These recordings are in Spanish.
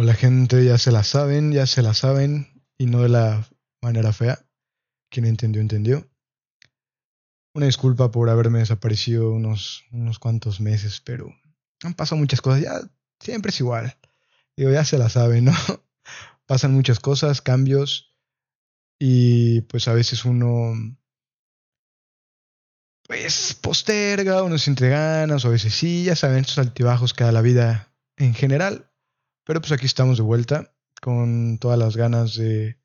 O la gente ya se la saben, ya se la saben y no de la manera fea. Quien entendió, entendió. Una disculpa por haberme desaparecido unos, unos cuantos meses, pero han pasado muchas cosas. Ya siempre es igual. Digo, ya se la saben, ¿no? Pasan muchas cosas, cambios. Y pues a veces uno pues posterga, uno se entre ganas, o a veces sí, ya saben, estos altibajos que da la vida en general. Pero pues aquí estamos de vuelta con todas las ganas de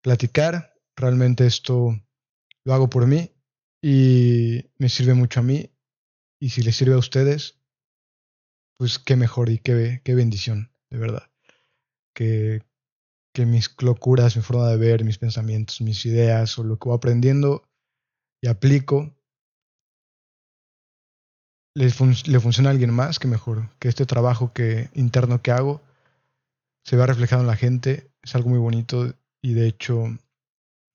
platicar. Realmente esto lo hago por mí y me sirve mucho a mí. Y si les sirve a ustedes, pues qué mejor y qué, qué bendición, de verdad. Que, que mis locuras, mi forma de ver, mis pensamientos, mis ideas o lo que voy aprendiendo y aplico le, funciona a alguien más, que mejor. Que este trabajo que, interno que hago se vea reflejado en la gente. Es algo muy bonito. Y de hecho,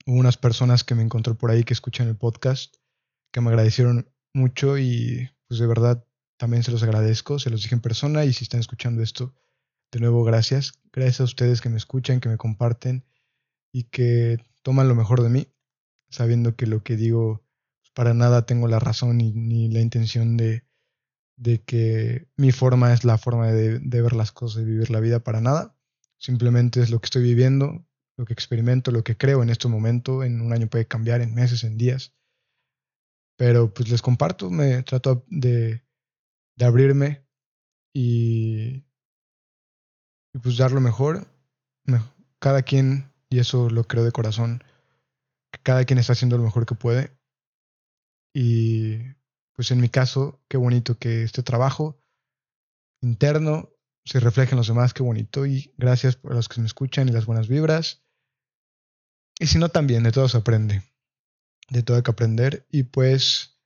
hubo unas personas que me encontré por ahí que escuchan el podcast, que me agradecieron mucho y pues de verdad también se los agradezco. Se los dije en persona y si están escuchando esto, de nuevo gracias. Gracias a ustedes que me escuchan, que me comparten y que toman lo mejor de mí, sabiendo que lo que digo pues, para nada tengo la razón ni la intención de, de que mi forma es la forma de, ver las cosas y vivir la vida para nada. Simplemente es lo que estoy viviendo, lo que experimento, lo que creo en este momento. En un año puede cambiar, en meses, en días. Pero pues les comparto, me trato de, de abrirme y, y pues dar lo mejor. Cada quien, y eso lo creo de corazón, cada quien está haciendo lo mejor que puede. Y pues en mi caso, qué bonito que este trabajo interno se refleje en los demás, qué bonito. Y gracias por los que me escuchan y las buenas vibras. Y si no, también de todo se aprende. De todo hay que aprender. Y pues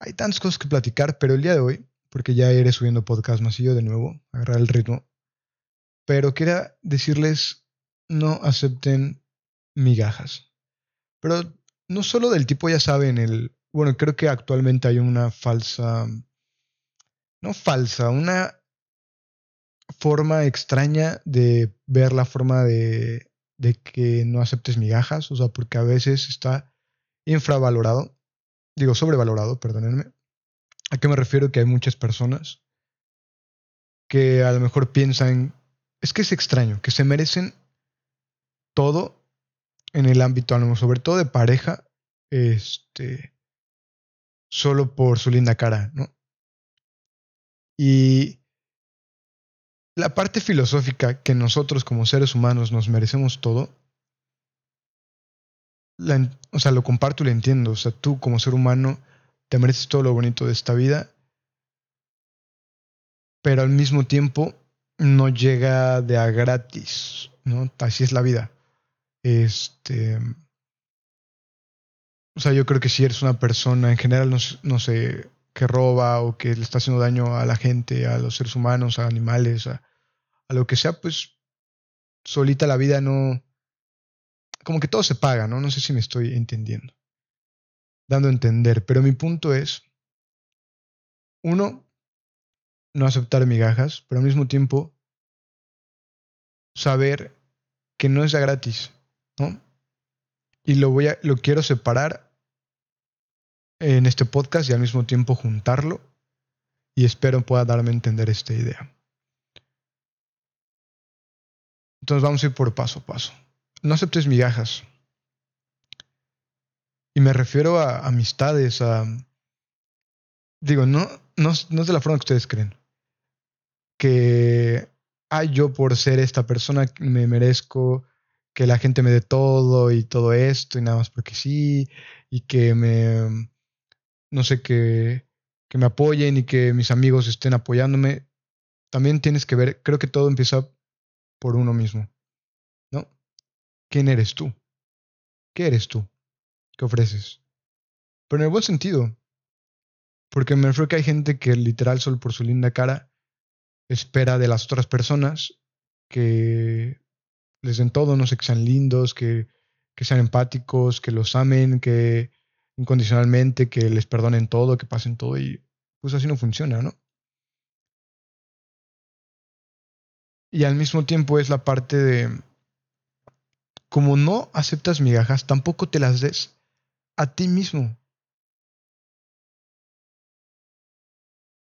hay tantas cosas que platicar, pero el día de hoy, porque ya iré subiendo podcast yo de nuevo, agarrar el ritmo. Pero quería decirles, no acepten migajas. Pero no solo del tipo, ya saben, el bueno, creo que actualmente hay una falsa, no falsa, una forma extraña de ver la forma de, de que no aceptes migajas, o sea, porque a veces está infravalorado, digo sobrevalorado, perdónenme. ¿A qué me refiero? Que hay muchas personas que a lo mejor piensan, es que es extraño, que se merecen todo en el ámbito, sobre todo de pareja, este, solo por su linda cara, ¿no? Y la parte filosófica que nosotros como seres humanos nos merecemos todo, o sea, lo comparto y lo entiendo. O sea, tú como ser humano te mereces todo lo bonito de esta vida, pero al mismo tiempo no llega de a gratis, ¿no? Así es la vida. Este o sea, yo creo que si eres una persona en general, no, sé, que roba o que le está haciendo daño a la gente, a los seres humanos, a animales, a, a lo que sea, pues solita la vida no... Como que todo se paga, ¿no? No sé si me estoy entendiendo. Dando a entender. Pero mi punto es, uno, no aceptar migajas, pero al mismo tiempo saber que no es ya gratis, ¿no? Y lo voy a, lo quiero separar en este podcast y al mismo tiempo juntarlo y espero pueda darme a entender esta idea. Entonces vamos a ir por paso a paso. No aceptes migajas. Y me refiero a amistades, a... Digo, no, no, no es de la forma que ustedes creen. Que, ay, yo por ser esta persona me merezco que la gente me dé todo y todo esto y nada más porque sí, y que me no sé, que, que me apoyen y que mis amigos estén apoyándome, también tienes que ver, creo que todo empieza por uno mismo, ¿no? ¿Quién eres tú? ¿Qué eres tú? ¿Qué ofreces? Pero en el buen sentido, porque me refiero que hay gente que literal solo por su linda cara espera de las otras personas que les den todo, no sé, que sean lindos, que, que sean empáticos, que los amen, que, incondicionalmente, que les perdonen todo, que pasen todo y pues así no funciona, ¿no? Y al mismo tiempo es la parte de, como no aceptas migajas, tampoco te las des a ti mismo.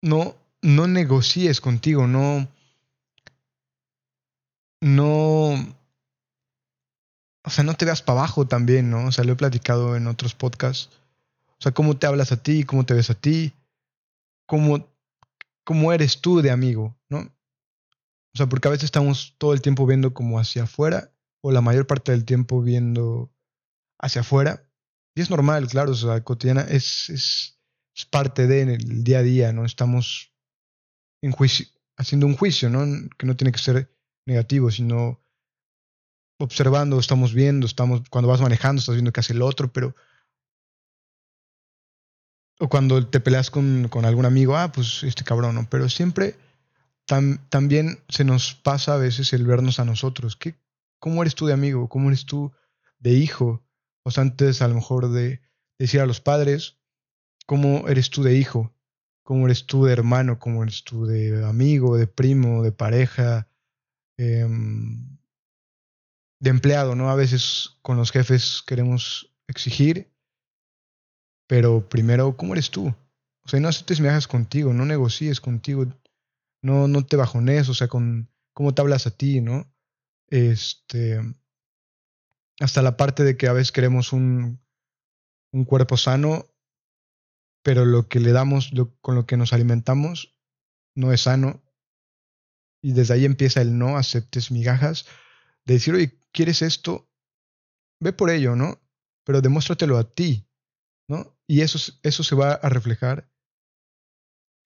No, no negocies contigo, no, no, o sea, no te veas para abajo también, ¿no? O sea, lo he platicado en otros podcasts. O sea, cómo te hablas a ti, cómo te ves a ti, cómo, cómo eres tú de amigo, ¿no? O sea, porque a veces estamos todo el tiempo viendo como hacia afuera, o la mayor parte del tiempo viendo hacia afuera. Y es normal, claro, o sea, cotidiana es, es, es parte de en el día a día, ¿no? Estamos en juicio, haciendo un juicio, ¿no? Que no tiene que ser negativo, sino observando, estamos viendo, estamos, cuando vas manejando, estás viendo qué hace el otro, pero... O cuando te peleas con, con algún amigo, ah, pues este cabrón, ¿no? Pero siempre también se nos pasa a veces el vernos a nosotros. ¿Qué, ¿Cómo eres tú de amigo? ¿Cómo eres tú de hijo? O sea, antes a lo mejor de decir a los padres, ¿cómo eres tú de hijo? ¿Cómo eres tú de hermano? ¿Cómo eres tú de amigo, de primo, de pareja? Em, de empleado, ¿no? A veces con los jefes queremos exigir, pero primero, ¿cómo eres tú? O sea, no aceptes viajes contigo, no negocies contigo, no, no te bajones, o sea, con cómo te hablas a ti, ¿no? Este, hasta la parte de que a veces queremos un, un cuerpo sano, pero lo que le damos, con lo que nos alimentamos, no es sano. Y desde ahí empieza el no aceptes migajas, de decir, oye, ¿quieres esto? Ve por ello, ¿no? Pero demuéstratelo a ti, ¿no? Y eso, eso se va a reflejar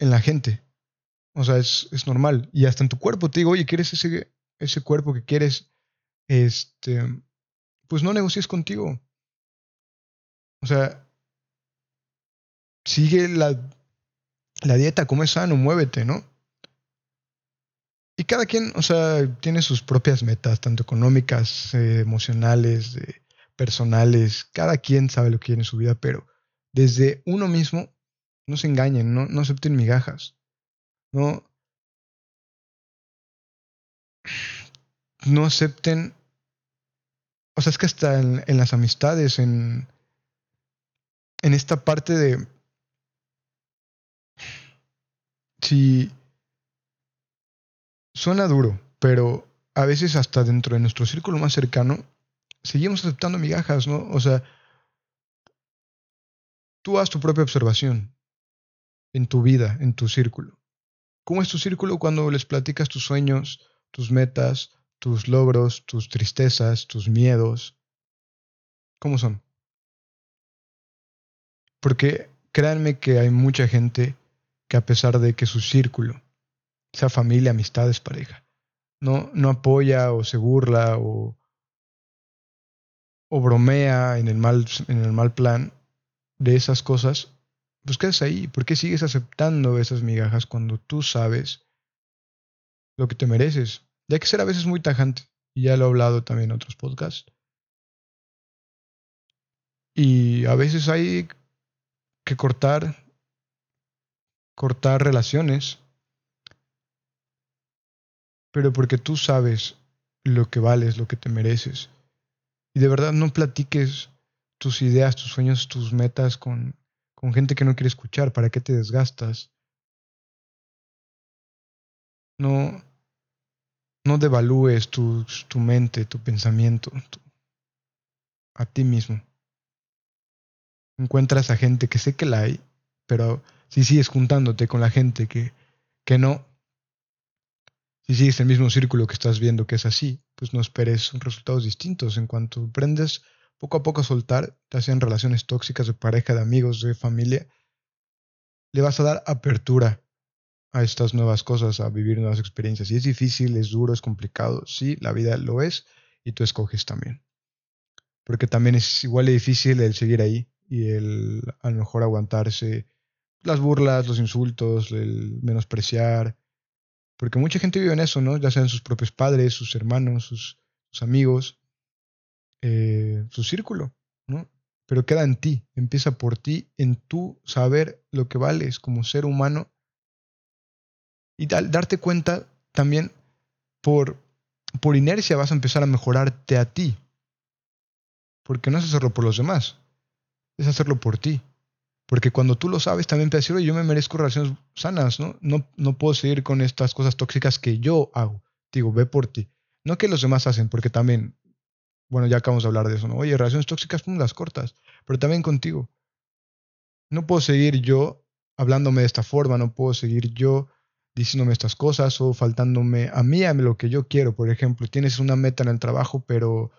en la gente. O sea, es, es normal. Y hasta en tu cuerpo te digo, oye, ¿quieres ese, ese cuerpo que quieres? Este, pues no negocies contigo. O sea, sigue la, la dieta, come sano, muévete, ¿no? Y cada quien, o sea, tiene sus propias metas, tanto económicas, eh, emocionales, personales. Cada quien sabe lo que quiere en su vida, pero desde uno mismo, no se engañen, no, acepten migajas. No, no acepten. O sea, es que hasta en, en las amistades, en, en esta parte de. Si Suena duro, pero a veces hasta dentro de nuestro círculo más cercano seguimos aceptando migajas, ¿no? O sea, tú haz tu propia observación en tu vida, en tu círculo. ¿Cómo es tu círculo cuando les platicas tus sueños, tus metas, tus logros, tus tristezas, tus miedos? ¿Cómo son? Porque créanme que hay mucha gente que a pesar de que su círculo sea familia, amistades, pareja. No, no apoya o se burla o, o bromea en el, mal, en el mal plan de esas cosas, pues quedas ahí. ¿Por qué sigues aceptando esas migajas cuando tú sabes lo que te mereces? Ya que ser a veces muy tajante, y ya lo he hablado también en otros podcasts. Y a veces hay que cortar, cortar relaciones pero porque tú sabes lo que vales, lo que te mereces. Y de verdad no platiques tus ideas, tus sueños, tus metas con, con gente que no quiere escuchar. ¿Para qué te desgastas? No, no devalúes tu, tu mente, tu pensamiento, a ti mismo. Encuentras a gente que sé que la hay, pero si sigues juntándote con la gente que, que no, si sigues el mismo círculo que estás viendo que es así, pues no esperes resultados distintos. En cuanto aprendes poco a poco a soltar, ya sean relaciones tóxicas de pareja, de amigos, de familia, le vas a dar apertura a estas nuevas cosas, a vivir nuevas experiencias. Y es difícil, es duro, es complicado. Sí, la vida lo es y tú escoges también. Porque también es igual de difícil el seguir ahí y el a lo mejor aguantarse las burlas, los insultos, el menospreciar, porque mucha gente vive en eso, ¿no? Ya sean sus propios padres, sus hermanos, sus, amigos, eh, su círculo, ¿no? Pero queda en ti, empieza por ti, en tu saber lo que vales como ser humano y darte cuenta también por, por inercia vas a empezar a mejorarte a ti. Porque no es hacerlo por los demás, es hacerlo por ti. Porque cuando tú lo sabes, también te decir, oye, yo me merezco relaciones sanas, ¿no? ¿no? No puedo seguir con estas cosas tóxicas que yo hago. Digo, ve por ti. No que los demás hacen, porque también, bueno, ya acabamos de hablar de eso, ¿no? Oye, relaciones tóxicas, pum, las cortas. Pero también contigo. No puedo seguir yo hablándome de esta forma, no puedo seguir yo diciéndome estas cosas o faltándome a mí a lo que yo quiero. Por ejemplo, tienes una meta en el trabajo, pero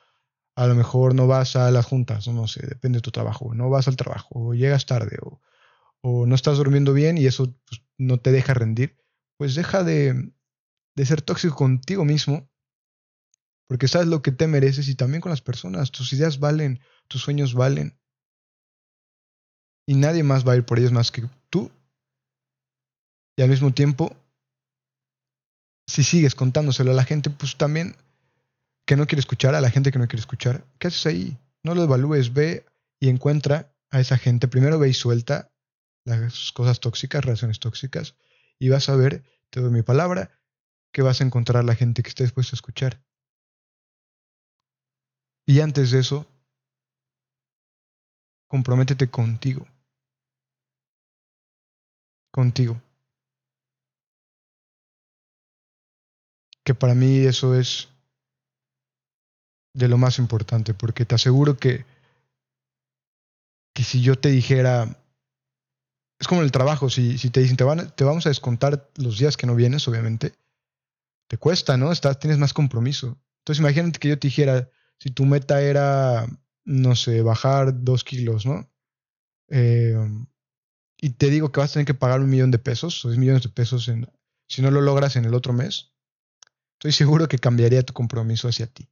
a lo mejor no vas a las juntas, no sé, depende de tu trabajo, no vas al trabajo, o llegas tarde, o, o no estás durmiendo bien y eso pues, no te deja rendir, pues deja de, de ser tóxico contigo mismo, porque sabes lo que te mereces y también con las personas, tus ideas valen, tus sueños valen, y nadie más va a ir por ellos más que tú. Y al mismo tiempo, si sigues contándoselo a la gente, pues también que no quiere escuchar, a la gente que no quiere escuchar, ¿qué haces ahí? No lo evalúes, ve y encuentra a esa gente. Primero ve y suelta las cosas tóxicas, relaciones tóxicas, y vas a ver, te doy mi palabra, que vas a encontrar a la gente que esté dispuesta a escuchar. Y antes de eso, comprométete contigo. Contigo. Que para mí eso es de lo más importante, porque te aseguro que, que si yo te dijera, es como en el trabajo, si, si te dicen, te, van, te vamos a descontar los días que no vienes, obviamente, te cuesta, ¿no? Estás, tienes más compromiso. Entonces imagínate que yo te dijera, si tu meta era, no sé, bajar dos kilos, ¿no? Eh, y te digo que vas a tener que pagar un millón de pesos, o 10 millones de pesos en, si no lo logras en el otro mes, estoy seguro que cambiaría tu compromiso hacia ti.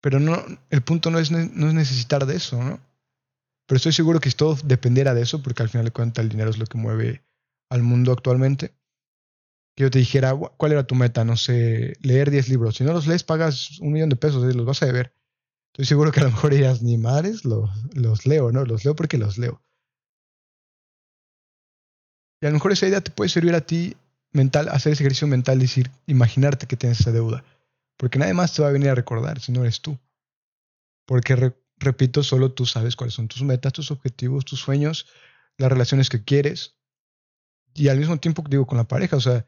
Pero no, el punto no es, no es necesitar de eso, ¿no? Pero estoy seguro que si todo dependiera de eso, porque al final de cuentas el dinero es lo que mueve al mundo actualmente, que yo te dijera, ¿cuál era tu meta? No sé, leer 10 libros. Si no los lees, pagas un millón de pesos, y ¿eh? los vas a deber. Estoy seguro que a lo mejor dirías, ni madres, los, los leo, ¿no? Los leo porque los leo. Y a lo mejor esa idea te puede servir a ti mental, hacer ese ejercicio mental, decir, imaginarte que tienes esa deuda. Porque nadie más te va a venir a recordar si no eres tú. Porque, repito, solo tú sabes cuáles son tus metas, tus objetivos, tus sueños, las relaciones que quieres. Y al mismo tiempo, digo, con la pareja, o sea,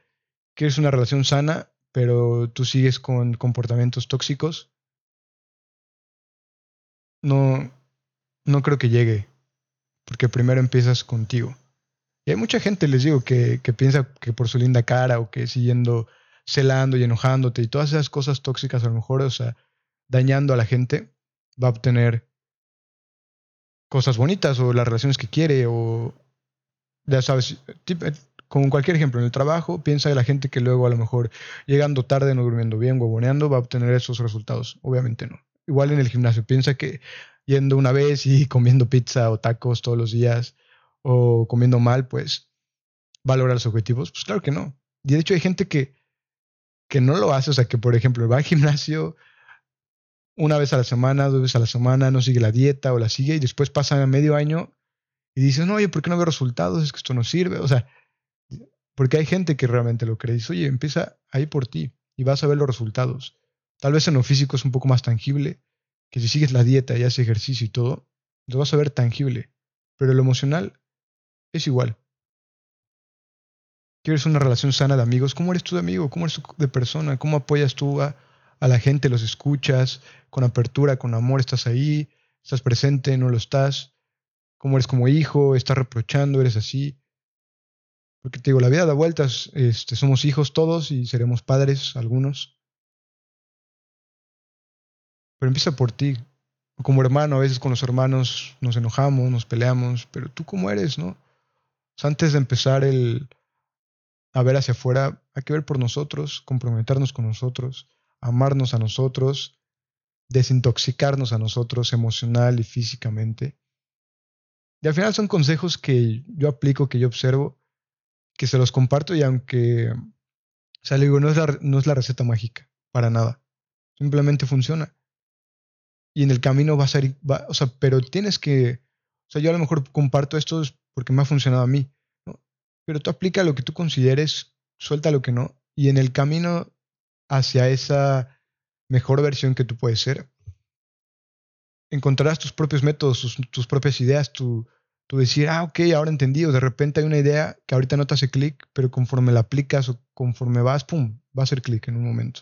quieres una relación sana, pero tú sigues con comportamientos tóxicos. No, no creo que llegue. Porque primero empiezas contigo. Y hay mucha gente, les digo, que, que piensa que por su linda cara o que siguiendo celando y enojándote y todas esas cosas tóxicas a lo mejor, o sea, dañando a la gente, va a obtener cosas bonitas o las relaciones que quiere o, ya sabes, eh, con cualquier ejemplo, en el trabajo, piensa de la gente que luego a lo mejor llegando tarde, no durmiendo bien, huevoneando, va a obtener esos resultados. Obviamente no. Igual en el gimnasio, piensa que yendo una vez y comiendo pizza o tacos todos los días o comiendo mal, pues va a lograr los objetivos. Pues claro que no. Y de hecho hay gente que que no lo hace, o sea, que por ejemplo va al gimnasio una vez a la semana, dos veces a la semana, no sigue la dieta o la sigue y después pasa medio año y dices, no, oye, ¿por qué no veo resultados? Es que esto no sirve, o sea, porque hay gente que realmente lo cree. Dice, oye, empieza ahí por ti y vas a ver los resultados. Tal vez en lo físico es un poco más tangible, que si sigues la dieta y haces ejercicio y todo, lo vas a ver tangible. Pero lo emocional es igual. ¿Quieres una relación sana de amigos? ¿Cómo eres tú de amigo? ¿Cómo eres tú de persona? ¿Cómo apoyas tú a, la gente? ¿Los escuchas? ¿Con apertura, con amor? ¿Estás ahí? ¿Estás presente? ¿No lo estás? ¿Cómo eres como hijo? ¿Estás reprochando? ¿Eres así? Porque te digo, la vida da vueltas. Este, somos hijos todos y seremos padres algunos. Pero empieza por ti. Como hermano, a veces con los hermanos nos enojamos, nos peleamos, pero tú cómo eres, ¿no? antes de empezar el, a ver hacia afuera, hay que ver por nosotros, comprometernos con nosotros, amarnos a nosotros, desintoxicarnos a nosotros emocional y físicamente. Y al final son consejos que yo aplico, que yo observo, que se los comparto y aunque, o sea, digo, no es la, no es la receta mágica, para nada. Simplemente funciona. Y en el camino va a ser, o sea, pero tienes que, o sea, yo a lo mejor comparto esto porque me ha funcionado a mí pero tú aplica lo que tú consideres, suelta lo que no, Y en el camino hacia esa mejor versión que tú puedes ser, encontrarás tus propios métodos, tus, propias ideas, tu, decir, ah, ok, ahora entendí, o de repente hay una idea que ahorita no te hace clic, pero conforme la aplicas o conforme vas, pum, va a hacer clic en un momento.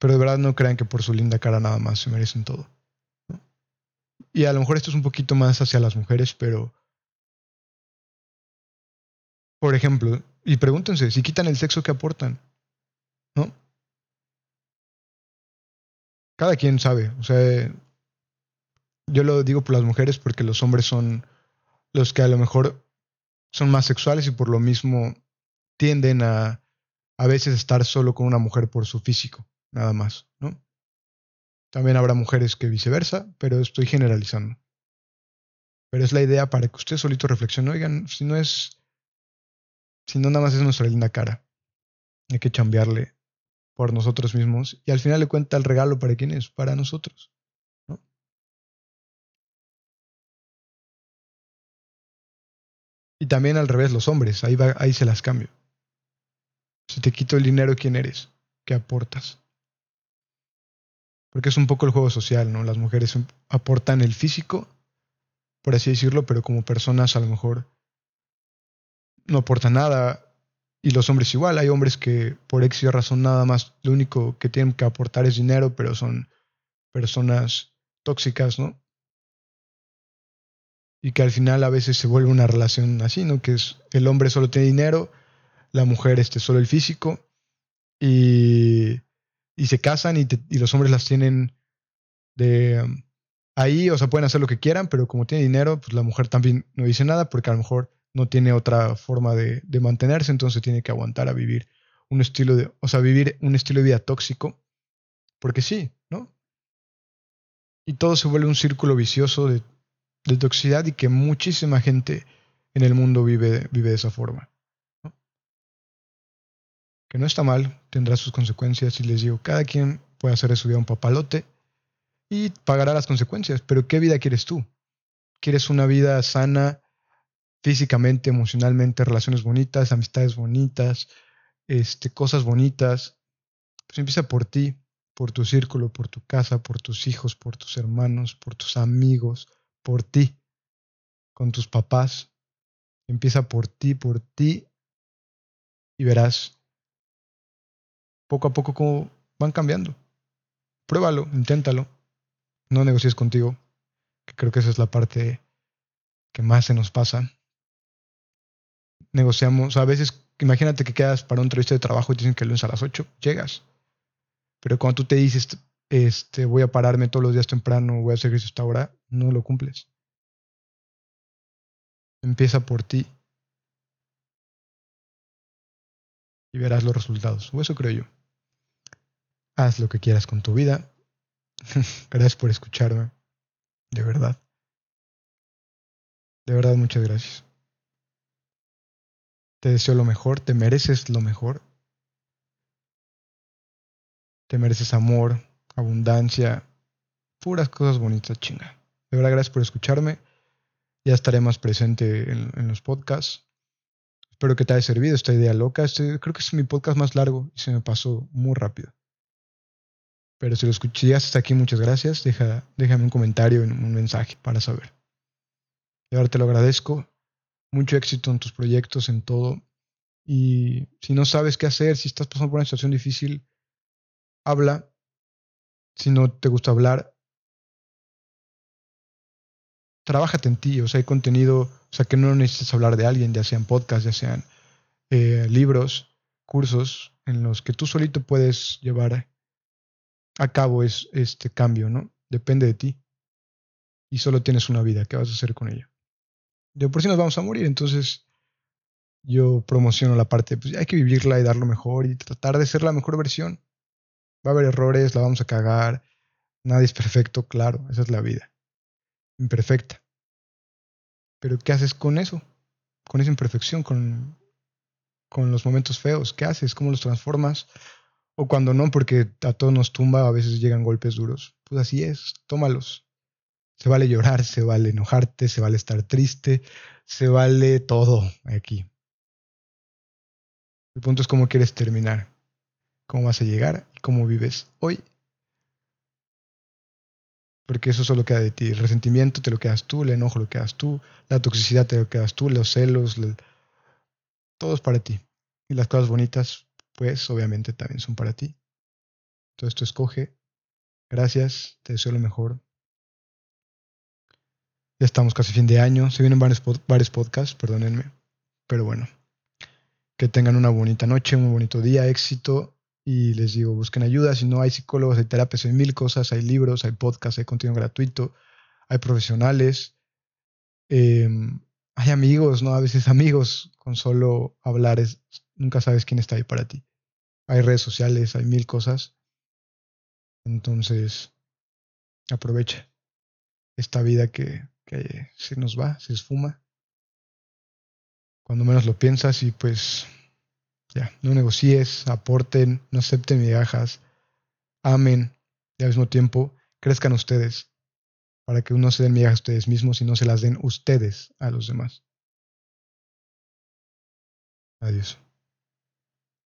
Pero de verdad no crean que por su linda cara nada más se merecen todo. Y a lo mejor esto es un poquito más hacia las mujeres, pero... Por ejemplo, y pregúntense, si quitan el sexo, ¿qué aportan? ¿No? Cada quien sabe. O sea, yo lo digo por las mujeres porque los hombres son los que a lo mejor son más sexuales y por lo mismo tienden a a veces estar solo con una mujer por su físico, nada más, ¿no? También habrá mujeres que viceversa, pero estoy generalizando. Pero es la idea para que usted solito reflexione. Oigan, si no es. Si no nada más es nuestra linda cara. Hay que chambearle por nosotros mismos. Y al final le cuenta el regalo para quién es, para nosotros. ¿no? Y también al revés, los hombres. Ahí, va, ahí se las cambio. Si te quito el dinero, ¿quién eres? ¿Qué aportas? Porque es un poco el juego social, ¿no? Las mujeres aportan el físico, por así decirlo, pero como personas a lo mejor no aportan nada. Y los hombres igual. Hay hombres que por y razón nada más lo único que tienen que aportar es dinero, pero son personas tóxicas, ¿no? Y que al final a veces se vuelve una relación así, ¿no? Que es el hombre solo tiene dinero, la mujer este, solo el físico. Y y se casan y, los hombres las tienen de ahí, o sea, pueden hacer lo que quieran, pero como tiene dinero, pues la mujer también no dice nada porque a lo mejor no tiene otra forma de, mantenerse, entonces tiene que aguantar a vivir un estilo de, o sea, vivir un estilo de vida tóxico, porque sí, ¿no? Y todo se vuelve un círculo vicioso de, de toxicidad y que muchísima gente en el mundo vive, vive de esa forma que no está mal, tendrá sus consecuencias y les digo, cada quien puede hacer de su vida un papalote y pagará las consecuencias, pero ¿qué vida quieres tú? ¿Quieres una vida sana físicamente, emocionalmente, relaciones bonitas, amistades bonitas, este, cosas bonitas? Pues empieza por ti, por tu círculo, por tu casa, por tus hijos, por tus hermanos, por tus amigos, por ti, con tus papás. Empieza por ti, por ti y verás poco a poco cómo van cambiando. Pruébalo, inténtalo. No negocies contigo, que creo que esa es la parte que más se nos pasa. Negociamos, a veces, imagínate que quedas para un entrevista de trabajo y te dicen que el lunes a las 8 llegas. Pero cuando tú te dices, este, voy a pararme todos los días temprano, voy a hacer eso esta hora, no lo cumples. Empieza por ti. Y verás los resultados. O eso creo yo. Haz lo que quieras con tu vida. gracias por escucharme. De verdad. De verdad, muchas gracias. Te deseo lo mejor, te mereces lo mejor. Te mereces amor, abundancia, puras cosas bonitas, chinga. De verdad, gracias por escucharme. Ya estaré más presente en, los podcasts. Espero que te haya servido esta idea loca. Este, creo que es mi podcast más largo y se me pasó muy rápido. Pero si lo escuché hasta aquí, muchas gracias. Deja, déjame un comentario, un mensaje para saber. Y ahora te lo agradezco. Mucho éxito en tus proyectos, en todo. Y si no sabes qué hacer, si estás pasando por una situación difícil, habla. Si no te gusta hablar, trabájate en ti. O sea, hay contenido, o sea, que no necesitas hablar de alguien, ya sean podcasts, ya sean eh, libros, cursos, en los que tú solito puedes llevar a cabo es este cambio, ¿no? Depende de ti. Y solo tienes una vida, ¿qué vas a hacer con ella? De por sí nos vamos a morir, entonces yo promociono la parte, pues hay que vivirla y dar lo mejor y tratar de ser la mejor versión. Va a haber errores, la vamos a cagar, nadie es perfecto, claro, esa es la vida. Imperfecta. Pero ¿qué haces con eso? Con esa imperfección, con, con los momentos feos, ¿qué haces? ¿Cómo los transformas? O cuando no, porque a todos nos tumba, a veces llegan golpes duros. Pues así es, tómalos. Se vale llorar, se vale enojarte, se vale estar triste, se vale todo aquí. El punto es cómo quieres terminar, cómo vas a llegar y cómo vives hoy. Porque eso solo queda de ti. El resentimiento te lo quedas tú, el enojo lo quedas tú, la toxicidad te lo quedas tú, los celos, todo es para ti. Y las cosas bonitas, pues obviamente también son para ti. Todo esto escoge. Gracias, te deseo lo mejor. Ya estamos casi fin de año. Se vienen varios, varios podcasts, perdónenme. Pero bueno, que tengan una bonita noche, un bonito día, éxito. Y les digo, busquen ayuda. Si no hay psicólogos, hay terapias, hay mil cosas, hay libros, hay podcasts, hay contenido gratuito, hay profesionales. Em, hay amigos, ¿no? A veces amigos, con solo hablar es, nunca sabes quién está ahí para ti. Hay redes sociales, hay mil cosas. Entonces, aprovecha esta vida que, que se nos va, se esfuma. Cuando menos lo piensas y pues ya, no negocies, aporten, no acepten migajas, amen y al mismo tiempo crezcan ustedes para que no se den migajas a ustedes mismos y no se las den ustedes a los demás. Adiós.